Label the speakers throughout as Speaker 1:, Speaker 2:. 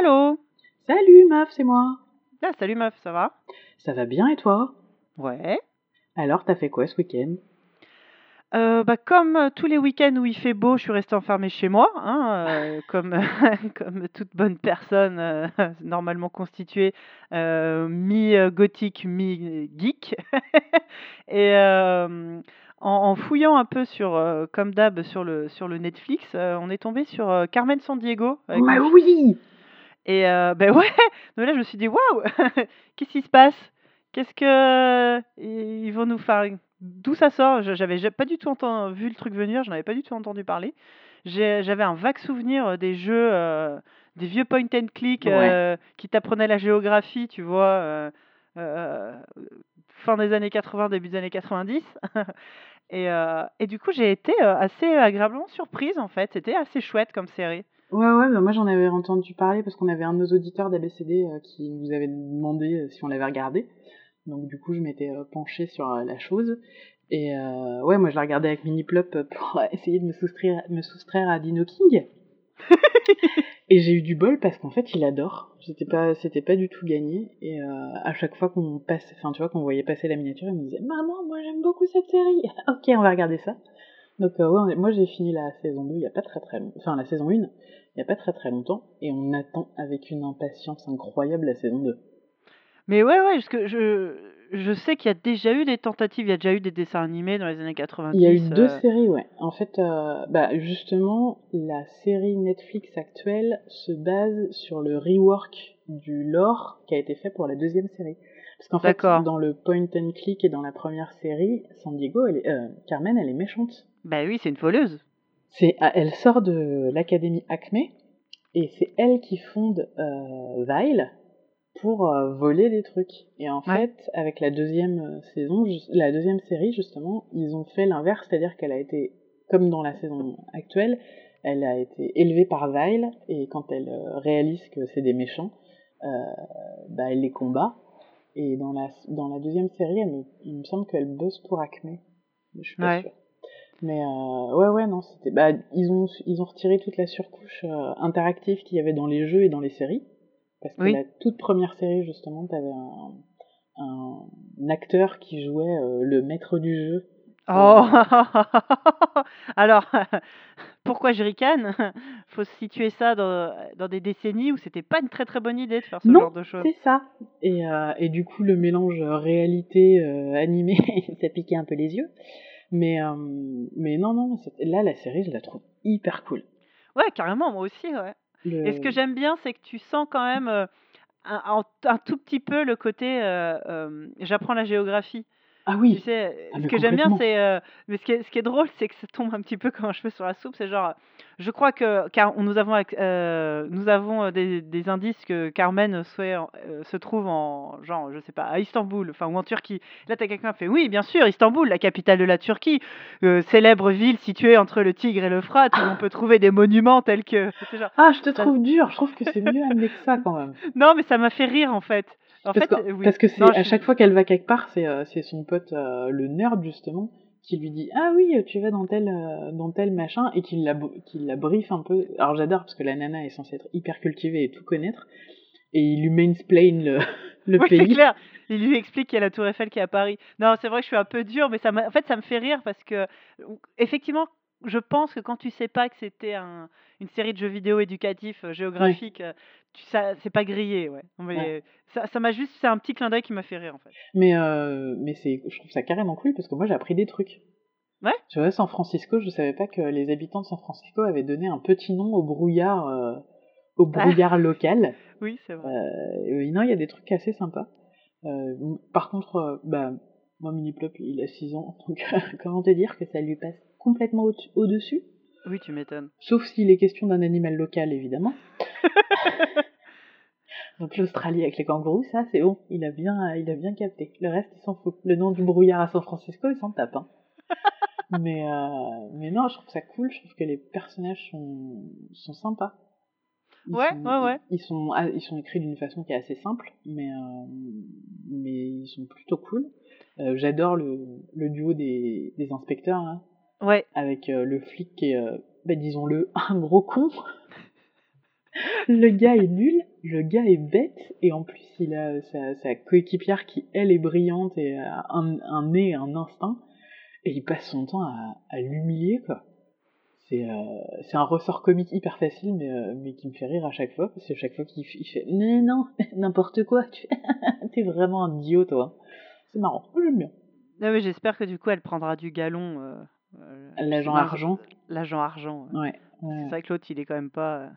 Speaker 1: Allô
Speaker 2: Salut meuf, c'est moi.
Speaker 1: Ah, salut meuf, ça va?
Speaker 2: Ça va bien et toi?
Speaker 1: Ouais.
Speaker 2: Alors, t'as fait quoi ce week-end?
Speaker 1: Euh, bah, comme euh, tous les week-ends où il fait beau, je suis restée enfermée chez moi, hein, euh, comme, comme toute bonne personne euh, normalement constituée, mi-gothique, mi-geek. Et en, en fouillant un peu sur, comme d'hab, sur le, sur le Netflix, on est tombé sur Carmen Sandiego avec
Speaker 2: Bah oui
Speaker 1: Et euh, ben ouais, donc là je me suis dit waouh, qu'est-ce qui se passe? Qu'est-ce que ils vont nous faire? D'où ça sort? Je- J'avais ja- pas du tout entendu, vu le truc venir, j'en avais pas du tout entendu parler. J'avais un vague souvenir euh, des jeux, euh, des vieux point and click
Speaker 2: Ouais.
Speaker 1: qui t'apprenaient la géographie, tu vois, fin des années 80, début des années 90. Et, et du coup, j'ai été assez agréablement surprise en fait. C'était assez chouette comme série.
Speaker 2: Ouais, ouais, bah moi j'en avais entendu parler parce qu'on avait un de nos auditeurs d'ABCD euh, qui nous avait demandé euh, si on l'avait regardé. Donc du coup, je m'étais euh, penchée sur la chose. Et euh, ouais, moi je la regardais avec Miniplop pour essayer de me soustraire, me soustraire à Dino King. Et j'ai eu du bol parce qu'en fait, il adore. C'était pas, c'était pas du tout gagné. Et euh, à chaque fois qu'on passe, enfin, tu vois, qu'on voyait passer la miniature, il me disait Maman, moi j'aime beaucoup cette série. ok, on va regarder ça. Donc, euh, ouais, moi j'ai fini la saison 2 il y a pas très très longtemps. Enfin, la saison 1 il y a pas très très longtemps. Et on attend avec une impatience incroyable la saison 2.
Speaker 1: Mais ouais, ouais, parce que je, je sais qu'il y a déjà eu des tentatives, il y a déjà eu des dessins animés dans les années 90.
Speaker 2: Il y a eu deux
Speaker 1: euh,
Speaker 2: séries, ouais. En fait, euh, bah, justement, la série Netflix actuelle se base sur le rework du lore qui a été fait pour la deuxième série. Parce qu'en fait, dans le point and click et dans la première série, San Diego, elle est, euh, Carmen, elle est méchante.
Speaker 1: Bah oui, c'est une voleuse.
Speaker 2: C'est, elle sort de l'académie Acme et c'est elle qui fonde euh, Vile pour euh, voler des trucs. Et en
Speaker 1: Ouais.
Speaker 2: fait, avec la deuxième euh, saison, la deuxième série justement, ils ont fait l'inverse, c'est-à-dire qu'elle a été, comme dans la saison actuelle, elle a été élevée par Vile et quand elle euh, réalise que c'est des méchants, euh, bah, elle les combat. Et dans la, dans la deuxième série, elle me- il me semble qu'elle bosse pour Acme. Je suis pas
Speaker 1: Ouais.
Speaker 2: sûre. Mais euh, ouais, ouais, non, c'était. Bah, ils ont, ils ont retiré toute la surcouche euh, interactive qu'il y avait dans les jeux et dans les séries. Parce que
Speaker 1: Oui.
Speaker 2: la toute première série, justement, t'avais un, un, acteur qui jouait euh, le maître du jeu.
Speaker 1: Oh Alors, pourquoi je ricane Faut situer ça dans, dans des décennies où c'était pas une très très bonne idée de faire ce
Speaker 2: Non,
Speaker 1: genre de choses.
Speaker 2: C'est ça. Et, et du coup, le mélange réalité animé, ça piquait un peu les yeux. Mais, euh, mais non, non, là, la série, je la trouve hyper cool.
Speaker 1: Ouais, carrément, moi aussi, ouais.
Speaker 2: Le-
Speaker 1: Et ce que j'aime bien, c'est que tu sens quand même euh, un, un- tout petit peu le côté euh, j'apprends la géographie.
Speaker 2: Ah
Speaker 1: Tu
Speaker 2: oui,
Speaker 1: sais,
Speaker 2: Ah,
Speaker 1: ce que j'aime bien, c'est. euh, mais ce qui, est, ce qui est drôle, c'est que ça tombe un petit peu comme un cheveu sur la soupe. C'est genre. Je crois que. Car nous avons, euh, nous avons euh, des, des indices que Carmen soit, euh, se trouve en. Genre, je sais pas, à Istanbul, enfin, ou en Turquie. Là, t'as quelqu'un qui fait Oui, bien sûr, Istanbul, la capitale de la Turquie, célèbre ville située entre le Tigre et l'Euphrate, où on peut trouver des monuments tels que. genre,
Speaker 2: Ah, je te
Speaker 1: ça-
Speaker 2: trouve dur. Je trouve que c'est mieux amené que ça quand même.
Speaker 1: Non, mais ça m'a fait rire, en fait. En
Speaker 2: parce,
Speaker 1: fait,
Speaker 2: que,
Speaker 1: euh, oui.
Speaker 2: parce que c'est
Speaker 1: Non,
Speaker 2: à chaque fois qu'elle va quelque part, c'est euh, c'est son pote euh, le nerd justement qui lui dit ah oui tu vas dans tel dans tel machin et qui la qui la brief un peu. Alors j'adore parce que la nana est censée être hyper cultivée et tout connaître et il lui mansplain le le
Speaker 1: Oui, c'est
Speaker 2: pays.
Speaker 1: clair. Il lui explique qu'il y a la Tour Eiffel qui est à Paris. Non, c'est vrai que je suis un peu dur, mais ça m'a- en fait, ça me fait rire parce que, effectivement, je pense que quand tu sais pas que c'était un, une série de jeux vidéo éducatifs, euh, géographiques, euh, tu, ça, c'est pas grillé, ouais. Mais
Speaker 2: Ouais.
Speaker 1: ça, ça m'a juste, c'est un petit clin d'œil qui m'a fait rire, en fait.
Speaker 2: Mais euh, mais c'est je trouve ça carrément cool parce que moi j'ai appris des trucs.
Speaker 1: Ouais.
Speaker 2: Tu vois San Francisco, je savais pas que les habitants de San Francisco avaient donné un petit nom au brouillard euh, au
Speaker 1: Ah.
Speaker 2: brouillard local.
Speaker 1: Oui, c'est vrai.
Speaker 2: Euh, oui, non, il y a des trucs assez sympas. Euh, par contre, euh, bah, moi, Miniplop, il a 6 ans, donc comment te dire que ça lui passe? Complètement au- au-dessus
Speaker 1: Oui, tu m'étonnes.
Speaker 2: Sauf s'il est question d'un animal local, évidemment. donc l'Australie avec les kangourous, ça, c'est bon, il a bien, il a bien capté. Le reste, il s'en fout. Le nom du brouillard à San Francisco, il s'en tape. hein. mais, euh, mais non, je trouve ça cool, je trouve que les personnages sont, sont sympas. Ils
Speaker 1: Ouais,
Speaker 2: sont-
Speaker 1: ouais, ouais.
Speaker 2: Ils sont, ah, ils sont écrits d'une façon qui est assez simple, mais, euh, mais ils sont plutôt cool. Euh, J'adore le, le duo des, des inspecteurs, là,
Speaker 1: Ouais.
Speaker 2: avec euh, le flic qui est, euh, bah, disons-le, un gros con. Le gars est nul, le gars est bête, et en plus il a sa, sa coéquipière qui, elle, est brillante et a un, un nez, un instinct, et il passe son temps à, à l'humilier, quoi. C'est euh, c'est un ressort comique hyper facile, mais, euh, mais qui me fait rire à chaque fois, parce que chaque fois qu'il il fait « Mais non, n'importe quoi, tu t'es vraiment un idiot, toi. » C'est marrant, j'aime bien.
Speaker 1: Non, mais j'espère que du coup, elle prendra du galon. Euh, euh,
Speaker 2: L'agent argent.
Speaker 1: L'agent argent. ouais. C'est vrai que l'autre, il est quand même pas. euh,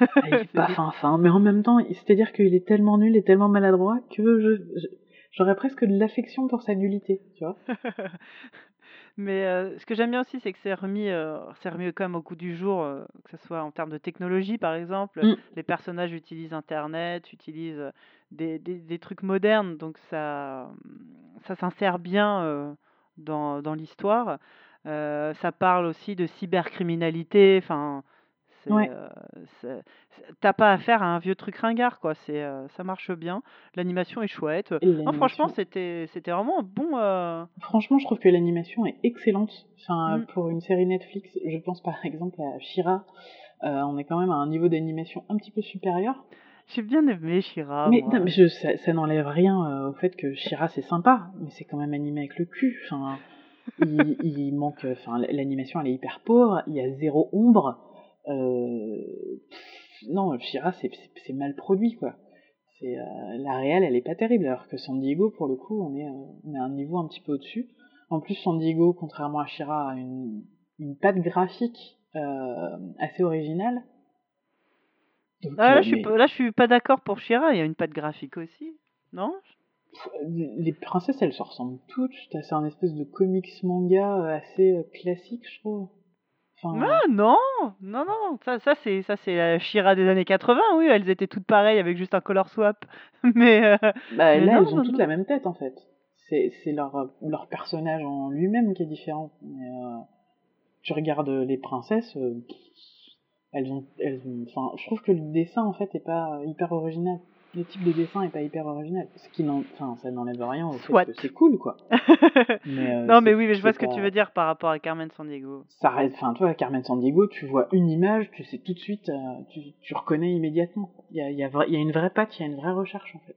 Speaker 2: Ah, il est pas fin fin, mais en même temps, c'est-à-dire qu'il est tellement nul et tellement maladroit que j'aurais presque de l'affection pour sa nullité, tu vois.
Speaker 1: Mais euh, ce que j'aime bien aussi, c'est que c'est remis, euh, c'est remis quand même au goût du jour, euh, que ce soit en termes de technologie, par exemple.
Speaker 2: Mm.
Speaker 1: Les personnages utilisent Internet, utilisent des, des, des trucs modernes, donc ça, ça s'insère bien dans, dans l'histoire. Euh, ça parle aussi de cybercriminalité, enfin,
Speaker 2: Ouais.
Speaker 1: euh, t'as pas affaire à un vieux truc ringard, quoi. C'est, euh, ça marche bien. L'animation est chouette. Non, franchement, c'était, c'était vraiment bon.
Speaker 2: franchement, je trouve que l'animation est excellente. Enfin,
Speaker 1: Mm.
Speaker 2: pour une série Netflix, je pense par exemple à Shira, on est quand même à un niveau d'animation un petit peu supérieur.
Speaker 1: J'ai bien aimé Shira,
Speaker 2: mais,
Speaker 1: moi.
Speaker 2: non, mais je, ça, ça n'enlève rien euh, au fait que Shira c'est sympa, mais c'est quand même animé avec le cul. Enfin, il, il manque, enfin, l'animation elle est hyper pauvre, il y a zéro ombre. Euh, pff, non, Shira c'est mal produit quoi. C'est euh, la réelle elle est pas terrible, alors que San Diego pour le coup on est, euh, on est à un niveau un petit peu au-dessus. En plus San Diego, contrairement à Shira, a une, une patte graphique euh, assez originale. Donc,
Speaker 1: Ah, là, je suis pas, là, je suis pas d'accord pour Shira. Il y a une patte graphique aussi, non?
Speaker 2: Les princesses, elles se ressemblent toutes. C'est un espèce de comics manga euh, assez euh, classique, je trouve. Enfin,
Speaker 1: Ah non, non, non. Ça, ça c'est, ça c'est la Shira des années 80. Oui, elles étaient toutes pareilles avec juste un color swap. Mais, euh,
Speaker 2: bah,
Speaker 1: mais
Speaker 2: là,
Speaker 1: non,
Speaker 2: elles ont
Speaker 1: non,
Speaker 2: toutes
Speaker 1: non.
Speaker 2: la même tête, en fait. C'est leur, leur personnage en lui-même qui est différent. Mais, euh, tu regardes les princesses, elles ont, elles ont, enfin, je trouve que le dessin, en fait, est pas hyper original. Le type de dessin est pas hyper original. Ce qui n'en, enfin, ça n'enlève rien au fait que c'est cool, quoi. Mais, euh,
Speaker 1: non, mais oui, mais je vois ce que tu veux dire par rapport à Carmen Sandiego.
Speaker 2: ça reste, enfin, toi, Carmen Sandiego, tu vois une image, tu sais tout de suite, euh, tu, tu reconnais immédiatement. Il y a, y, a vra- il y a une vraie patte, il y a une vraie recherche, en fait.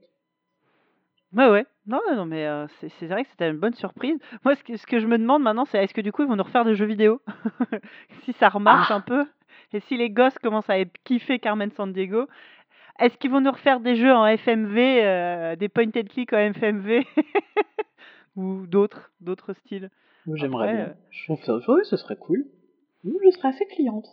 Speaker 1: Ouais, ouais. Non, non, non, mais euh, c'est, c'est vrai que c'était une bonne surprise. Moi, ce que, ce que je me demande maintenant, c'est est-ce que du coup, ils vont nous refaire des jeux vidéo? Si ça remarche
Speaker 2: Ah.
Speaker 1: un peu, et si les gosses commencent à kiffer Carmen Sandiego, est-ce qu'ils vont nous refaire des jeux en FMV, euh, des point and click en FMV Ou d'autres, d'autres styles?
Speaker 2: Moi, j'aimerais bien.
Speaker 1: euh,
Speaker 2: Je ouais, ce serait cool. Moi, je serais assez cliente.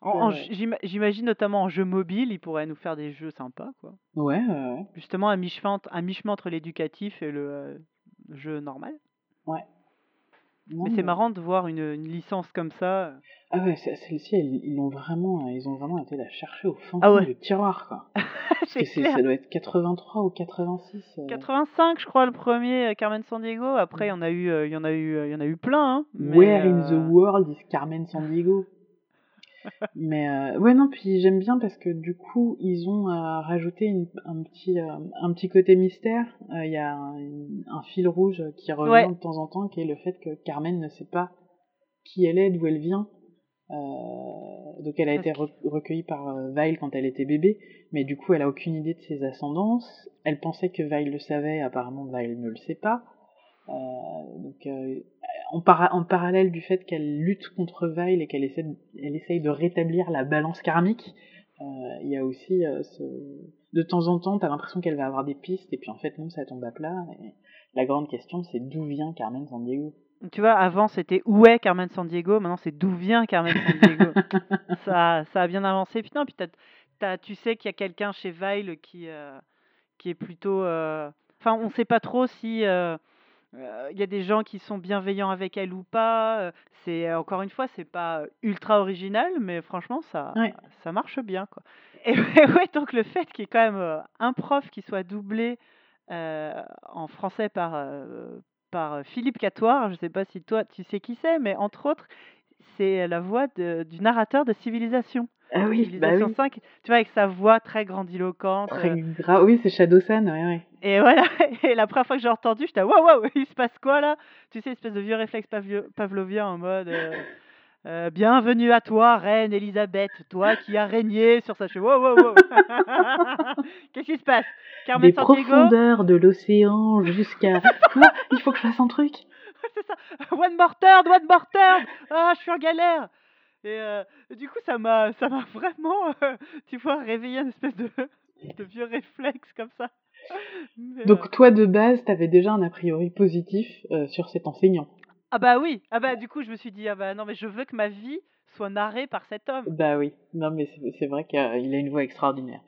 Speaker 1: En-
Speaker 2: Ouais,
Speaker 1: en J'imagine notamment en jeu mobile, ils pourraient nous faire des jeux sympas, quoi.
Speaker 2: Ouais, ouais.
Speaker 1: Justement, à mi-chemin entre, à mi-chemin entre l'éducatif et le euh, jeu normal.
Speaker 2: ouais. Non,
Speaker 1: Mais c'est marrant de voir une, une licence comme ça.
Speaker 2: Ah ouais, celle-ci, ils, ils l'ont vraiment, ils ont vraiment été la chercher au fond,
Speaker 1: Ah ouais.
Speaker 2: du tiroir, quoi.
Speaker 1: C'est
Speaker 2: ça doit être 83 ou 86. euh.
Speaker 1: 85, je crois, le premier euh, Carmen Sandiego. Après, il y en a eu, euh, il y en a eu, euh, il y en a eu plein. Hein, mais,
Speaker 2: Where in the
Speaker 1: euh,
Speaker 2: world is Carmen Sandiego? Mais euh, ouais non puis j'aime bien parce que du coup ils ont euh, rajouté une- un petit euh, un petit côté mystère. Il y a un, un fil rouge qui revient
Speaker 1: Ouais.
Speaker 2: de temps en temps qui est le fait que Carmen ne sait pas qui elle est, d'où elle vient. Donc elle a été re- recueillie par Vile quand elle était bébé, mais du coup elle a aucune idée de ses ascendances. Elle pensait que Vile le savait, apparemment Vile ne le sait pas. Euh, donc euh, en, para- en parallèle du fait qu'elle lutte contre Vile et qu'elle essaie, de- elle essaye de rétablir la balance karmique, euh, il y a aussi ce... de temps en temps t'as l'impression qu'elle va avoir des pistes et puis en fait non ça tombe à plat. Et la grande question c'est d'où vient Carmen Sandiego
Speaker 1: Tu vois, avant c'était où est Carmen Sandiego, maintenant c'est d'où vient Carmen Sandiego. ça, ça a bien avancé. Puis non, puis t'as- tu sais qu'il y a quelqu'un chez Vile qui, euh, qui est plutôt. euh, Enfin, on sait pas trop si. euh, Il y a des gens qui sont bienveillants avec elle ou pas. euh, C'est euh, encore une fois, c'est pas ultra original, mais franchement, ça,
Speaker 2: Ouais.
Speaker 1: ça marche bien, quoi. Et ouais, donc le fait qu'il y ait quand même euh, un prof qui soit doublé euh, en français par euh, par Philippe Catoire, je sais pas si toi tu sais qui c'est, mais entre autres, c'est la voix de- du narrateur de Civilisation.
Speaker 2: Ah oui, bah
Speaker 1: Civilisation
Speaker 2: oui.
Speaker 1: 5, tu vois, avec sa voix très grandiloquente.
Speaker 2: Très
Speaker 1: euh,
Speaker 2: grave. Oui, c'est Shadowsan, ouais, ouais.
Speaker 1: et voilà, et la première fois que j'ai entendu, j'étais waouh, waouh, il se passe quoi là? Tu sais, espèce de vieux réflexe pavlovien en mode. euh, euh, bienvenue à toi, reine Elisabeth, toi qui as régné sur sa cheveux. Wow, wow, wow. Qu'est-ce qui se passe?
Speaker 2: Carmen Des profondeurs de l'océan jusqu'à. Quoi? Il faut que je fasse un truc?
Speaker 1: C'est ça. One more turn, one more turn. Ah, je suis en galère. Et euh, du coup, ça m'a, ça m'a vraiment, euh, tu vois, réveillé une espèce de, de vieux réflexe comme ça.
Speaker 2: Donc toi, de base, t'avais déjà un a priori positif sur cet enseignant.
Speaker 1: Ah bah oui, ah bah du coup je me suis dit ah bah non mais je veux que ma vie soit narrée par cet homme.
Speaker 2: Bah oui, non mais c'est vrai qu'il a une voix extraordinaire.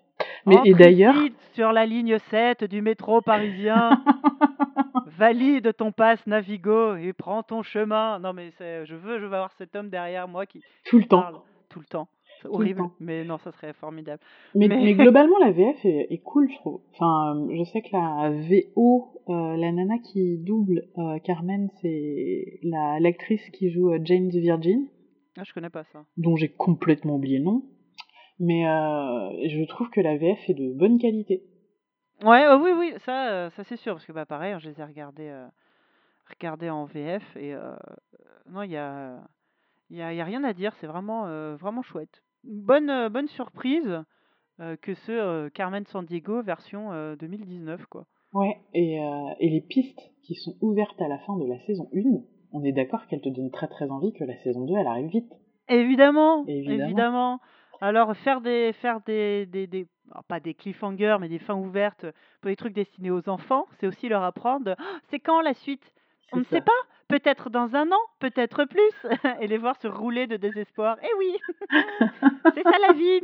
Speaker 2: Mais et d'ailleurs
Speaker 1: sur la ligne 7 du métro parisien, valide ton passe Navigo et prends ton chemin. Non mais je veux je veux avoir cet homme derrière moi qui
Speaker 2: tout le temps
Speaker 1: tout le temps horrible, mais non, ça serait formidable.
Speaker 2: Mais, mais... globalement, la VF est, cool, je trouve. Enfin, je sais que la VO, euh, la nana qui double euh, Carmen, c'est la l'actrice qui joue euh, Jane the Virgin.
Speaker 1: Ah, je connais pas ça.
Speaker 2: Dont j'ai complètement oublié le nom. Mais je trouve que la VF est de bonne qualité.
Speaker 1: Ouais, oui, oui, ça, ça c'est sûr, parce que bah pareil, hein, je les ai regardés, regardés en VF et non, il y a, y a, y a, rien à dire, c'est vraiment, vraiment chouette bonne, euh, bonne surprise euh, que ce euh, Carmen Sandiego version 2019 quoi.
Speaker 2: Ouais, et, et les pistes qui sont ouvertes à la fin de la saison 1, on est d'accord qu'elles te donnent très très envie que la saison 2 elle arrive vite.
Speaker 1: Évidemment, évidemment. Alors faire des faire des, des, des pas des cliffhangers mais des fins ouvertes pour des trucs destinés aux enfants, c'est aussi leur apprendre «Ah, c'est quand la suite? On ne sait pas peut-être dans un an, peut-être plus, et les voir se rouler de désespoir. Eh oui, c'est ça la vie.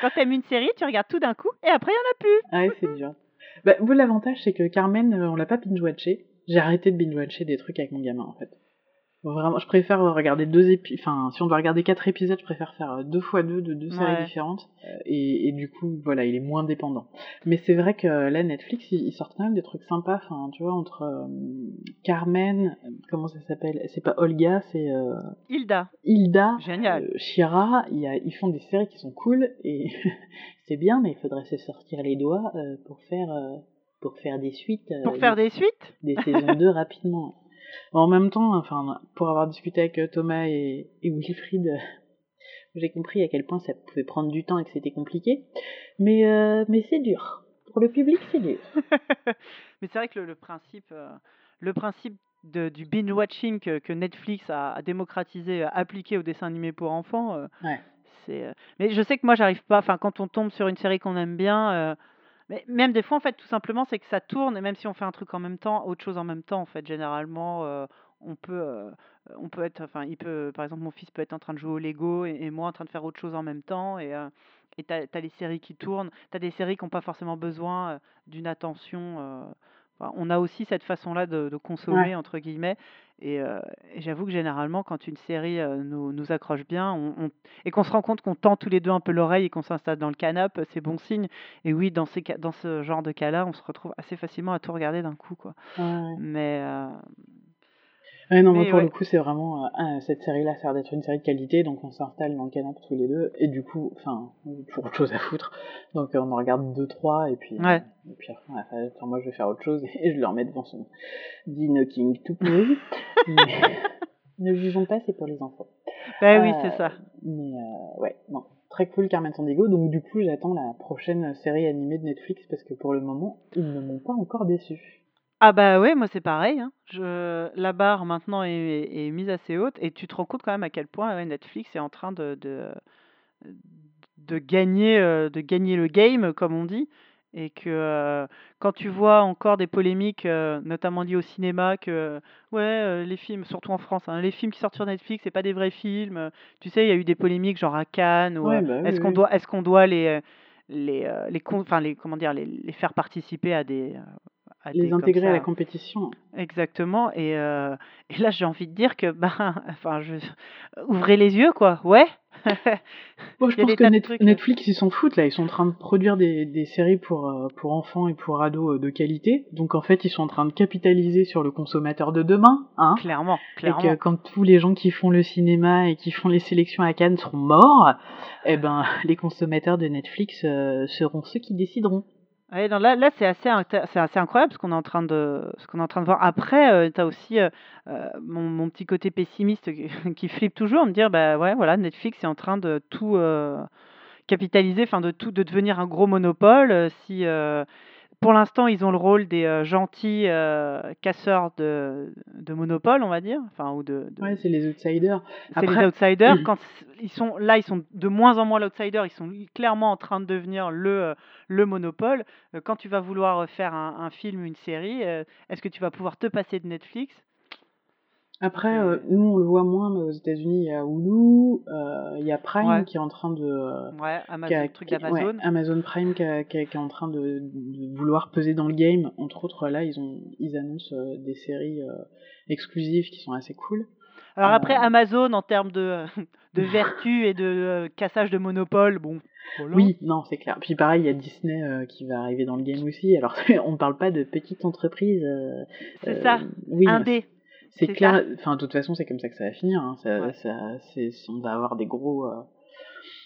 Speaker 1: Quand t'aimes une série, tu regardes tout d'un coup, et après il y en a plus.
Speaker 2: Ah oui, c'est dur. Bah, vous, l'avantage, c'est que Carmen, on l'a pas binge-watché. J'ai arrêté de binge-watcher des trucs avec mon gamin, en fait. Vraiment, je préfère regarder deux épisodes. Enfin, si on doit regarder quatre épisodes, je préfère faire euh, deux fois deux de deux séries différentes. Euh, et, et, du coup, voilà, il est moins dépendant. Mais c'est vrai que là, Netflix, ils, sortent quand même des trucs sympas. Enfin, tu vois, entre euh, Carmen, comment ça s'appelle? C'est pas Olga, c'est
Speaker 1: Hilda.
Speaker 2: Hilda.
Speaker 1: Génial.
Speaker 2: Shira. Il y a, ils font des séries qui sont cool et c'est bien, mais il faudrait se sortir les doigts pour faire pour faire des suites.
Speaker 1: Pour faire des suites?
Speaker 2: Des saisons 2 rapidement. En même temps, enfin, pour avoir discuté avec euh, Thomas et, Wilfried, euh, j'ai compris à quel point ça pouvait prendre du temps et que c'était compliqué. Mais, euh, mais c'est dur. Pour le public, c'est dur.
Speaker 1: mais c'est vrai que le, principe, le principe du binge-watching que, Netflix a, démocratisé, appliqué au dessin animé pour enfants, c'est. mais je sais que moi, j'arrive pas. Enfin, quand on tombe sur une série qu'on aime bien mais même des fois, en fait, tout simplement, c'est que ça tourne et même si on fait un truc en même temps, autre chose en même temps, en fait, généralement, euh, on peut, euh, on peut être, enfin, il peut, par exemple, mon fils peut être en train de jouer au Lego et, moi en train de faire autre chose en même temps et euh, et t'as as les séries qui tournent, t'as des séries qui n'ont pas forcément besoin d'une attention on a aussi cette façon-là de, consommer, entre guillemets. Euh, et, j'avoue que généralement, quand une série euh, nous, nous, accroche bien on, et qu'on se rend compte qu'on tend tous les deux un peu l'oreille et qu'on s'installe dans le canapé, c'est bon signe. Et oui, dans, ces, dans ce genre de cas-là, on se retrouve assez facilement à tout regarder d'un coup. Quoi. Mais, euh,
Speaker 2: Ouais, non, mais pour le coup, c'est vraiment. Euh, cette série-là sert d'être une série de qualité, donc on s'installe dans le canapé tous les deux, et du coup, enfin, toujours autre chose à foutre. Donc euh, on en regarde deux, trois, et puis.
Speaker 1: Ouais.
Speaker 2: Et puis après, moi je vais faire autre chose, et je le remets devant son Dino King tout pourri. mais ne jugeons pas, c'est pour les enfants.
Speaker 1: Bah oui, c'est ça.
Speaker 2: Mais ouais, non. Très cool Carmen Sandiego, donc du coup j'attends la prochaine série animée de Netflix parce que pour le moment ils ne m'ont pas encore déçu.
Speaker 1: Ah bah ouais, moi c'est pareil, hein. Je la barre maintenant est est mise assez haute et tu te rends compte quand même à quel point, Netflix est en train de de de gagner, de gagner le game comme on dit et que, quand tu vois encore des polémiques, notamment liées au cinéma que, ouais, les films surtout en France, hein, les films qui sortent sur Netflix, c'est pas des vrais films, tu sais, il y a eu des polémiques genre à Cannes ou, bah est-ce qu'on doit est-ce qu'on doit les, les, les enfin les comment dire? Les les faire participer à des,
Speaker 2: les intégrer à la compétition.
Speaker 1: Exactement. Et, euh, et là, j'ai envie de dire que, ben, enfin, je... ouvrez les yeux, quoi. Ouais.
Speaker 2: Moi, je pense que euh. Netflix, ils s'en foutent, là. Ils sont en train de produire des, des séries pour, euh, pour enfants et pour ados de qualité. Donc, en fait, ils sont en train de capitaliser sur le consommateur de demain. Hein,
Speaker 1: clairement, clairement.
Speaker 2: Et que quand tous les gens qui font le cinéma et qui font les sélections à Cannes seront morts, eh ben, les consommateurs de Netflix seront ceux qui décideront.
Speaker 1: Ouais, non, là, là c'est assez, c'est assez incroyable ce qu'on est en train de, ce qu'on est en train de voir. Après, euh, tu as aussi euh, euh, mon, petit côté pessimiste qui, flippe toujours, me dire, bah ouais, voilà, Netflix est en train de tout capitaliser, enfin de tout, de devenir un gros monopole. Si pour l'instant, ils ont le rôle des euh, gentils euh, casseurs de, de monopole, on va dire. Enfin, ou de,
Speaker 2: Ouais, c'est les outsiders.
Speaker 1: C'est les outsiders. Quand ils sont là, ils sont de moins en moins l'outsider. Ils sont clairement en train de devenir le, euh, le monopole. Quand tu vas vouloir faire un, un film, une série, est-ce que tu vas pouvoir te passer de Netflix
Speaker 2: après, euh, nous, on le voit moins, mais aux États-Unis, il y a Hulu, euh, il y a Prime qui est en train de.
Speaker 1: Euh, ouais, Amazon, truc d'Amazon.
Speaker 2: Amazon Prime qui, qui, est en train de, de, vouloir peser dans le game. Entre autres, là, ils, ont, ils annoncent des séries exclusives qui sont assez cool.
Speaker 1: Alors après, Amazon, en termes de, de vertu et de cassage de monopole, bon.
Speaker 2: Oui, non, c'est clair. Puis pareil, il y a Disney qui va arriver dans le game aussi. Alors, on ne parle pas de petites entreprises.
Speaker 1: c'est ça, oui, indé.
Speaker 2: C'est clair, enfin, de toute façon, c'est comme ça que ça va finir. Hein. Ça, ça, on va avoir des gros, euh,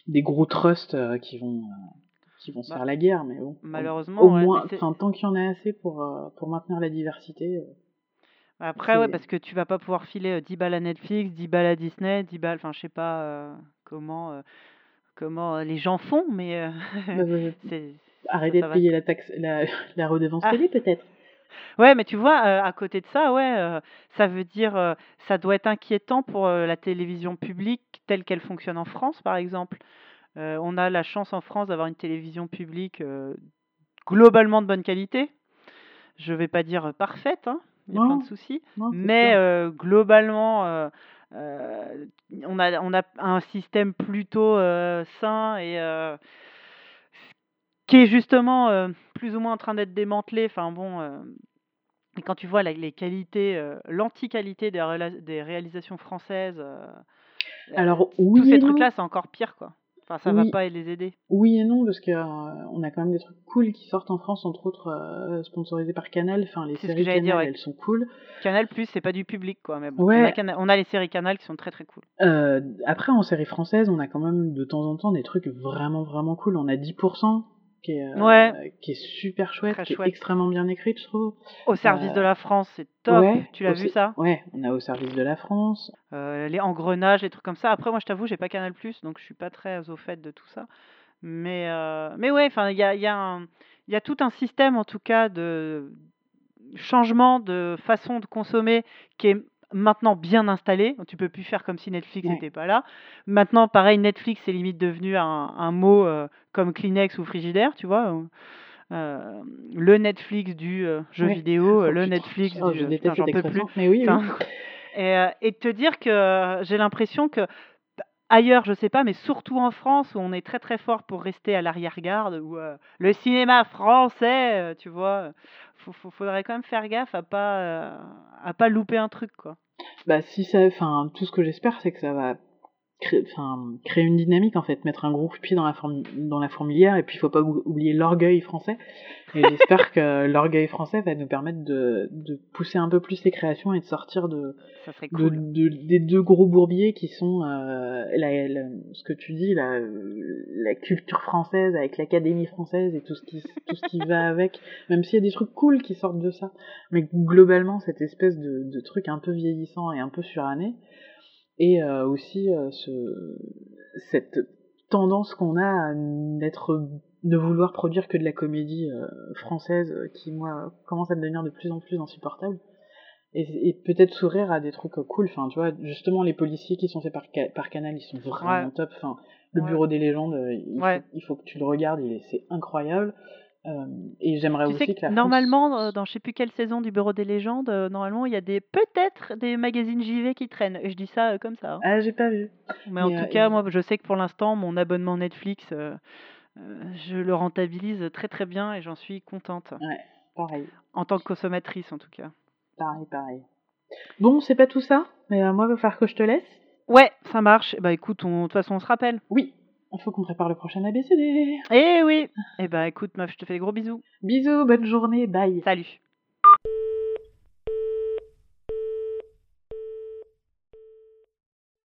Speaker 2: des gros trusts euh, qui vont, euh, qui vont se bah, faire la guerre, mais bon.
Speaker 1: Malheureusement,
Speaker 2: au moins, tant qu'il y en a assez pour, pour maintenir la diversité.
Speaker 1: Après, ouais, parce que tu vas pas pouvoir filer 10 balles à Netflix, 10 balles à Disney, 10 balles, enfin, je sais pas comment, comment les gens font, mais.
Speaker 2: Bah, bah, arrêtez de payer la taxe, la, la redevance ah. télé, peut-être.
Speaker 1: Ouais, mais tu vois, euh, à côté de ça, ouais, euh, ça veut dire, euh, ça doit être inquiétant pour la télévision publique telle qu'elle fonctionne en France, par exemple. on a la chance en France d'avoir une télévision publique globalement de bonne qualité. Je vais pas dire parfaite, hein, il y a plein de soucis, mais globalement, on a, on a un système plutôt sain et qui est justement euh, plus ou moins en train d'être démantelé. Enfin bon, euh, et quand tu vois les qualités, euh, l'anti-qualité des, des, réalisations françaises,
Speaker 2: alors
Speaker 1: oui tous ces trucs-là, c'est encore pire quoi. Enfin, ça va pas les aider.
Speaker 2: Oui et non, parce que on a quand même des trucs cool qui sortent en France, entre autres sponsorisés par Canal. Enfin, les séries Canal, dire, elles sont cool.
Speaker 1: Canal Plus, c'est pas du public, quoi. Mais bon, on, a on, a les séries Canal qui sont très très cool.
Speaker 2: après, en série française, on a quand même de temps en temps des trucs vraiment vraiment cool. On a 10% qui est, euh, qui est super chouette, qui est extrêmement bien écrite, je trouve.
Speaker 1: Au service euh, de la France, c'est top. tu l'as vu ça?
Speaker 2: Ouais, on a au service de la France.
Speaker 1: Euh, les engrenages, les trucs comme ça. Après, moi, je t'avoue, j'ai pas Canal donc je suis pas très au fait de tout ça. Mais, mais ouais, enfin, il y a, y, a y a tout un système, en tout cas, de changement de façon de consommer qui est maintenant bien installé. Tu peux plus faire comme si Netflix n'était pas là. Maintenant, pareil, Netflix est limite devenu un, mot euh, comme Kleenex ou frigidaire, tu vois. Euh, le Netflix du euh, jeu vidéo, le Netflix
Speaker 2: oh,
Speaker 1: du.
Speaker 2: Je j'en peux plus. Mais oui.
Speaker 1: et, et te dire que j'ai l'impression que ailleurs, je sais pas, mais surtout en France où on est très très fort pour rester à l'arrière-garde, où le cinéma français, tu vois, il faudrait quand même faire gaffe à pas à pas louper un truc quoi.
Speaker 2: Bah si ça, enfin tout ce que j'espère c'est que ça va créer, enfin créer une dynamique en fait, mettre un gros coup de pied dans la dans la fourmilière et puis il faut pas oublier l'orgueil français. Et j'espère que l'orgueil français va nous permettre de, de pousser un peu plus les créations et de sortir de, de, des deux gros bourbiers qui sont euh, la, ce que tu dis la, la culture française avec l'académie française et tout ce qui tout ce qui va avec. Même s'il y a des trucs cool qui sortent de ça, mais globalement cette espèce de, de truc un peu vieillissant et un peu suranné et euh, aussi euh, ce, cette tendance qu'on a à n'être de vouloir produire que de la comédie euh, française qui moi commence à devenir de plus en plus insupportable. Et, et peut-être sourire à des trucs cool. Enfin tu vois justement les policiers qui sont faits par, par Canal ils sont vraiment top. Enfin le bureau des légendes il, faut, il, faut, que tu le regardes c'est incroyable euh, et j'aimerais aussi que,
Speaker 1: normalement, euh, dans je sais plus quelle saison du Bureau des légendes, euh, normalement, il y a des peut-être des magazines JV qui traînent. Et je dis ça comme ça. Hein.
Speaker 2: Ah, j'ai pas vu.
Speaker 1: Mais, en tout cas, moi, je sais que pour l'instant, mon abonnement Netflix, je le rentabilise très très bien et j'en suis contente.
Speaker 2: Ouais, pareil.
Speaker 1: En tant que consommatrice, en tout cas.
Speaker 2: Pareil, pareil. Bon, c'est pas tout ça, mais moi, il va falloir que je te laisse.
Speaker 1: Ouais, ça marche. Bah écoute, de toute façon, on se rappelle.
Speaker 2: Oui, il faut qu'on prépare le prochain ABCD.
Speaker 1: Eh oui. Eh ben écoute, meuf, je te fais des gros bisous.
Speaker 2: Bisous, bonne journée, bye.
Speaker 1: Salut.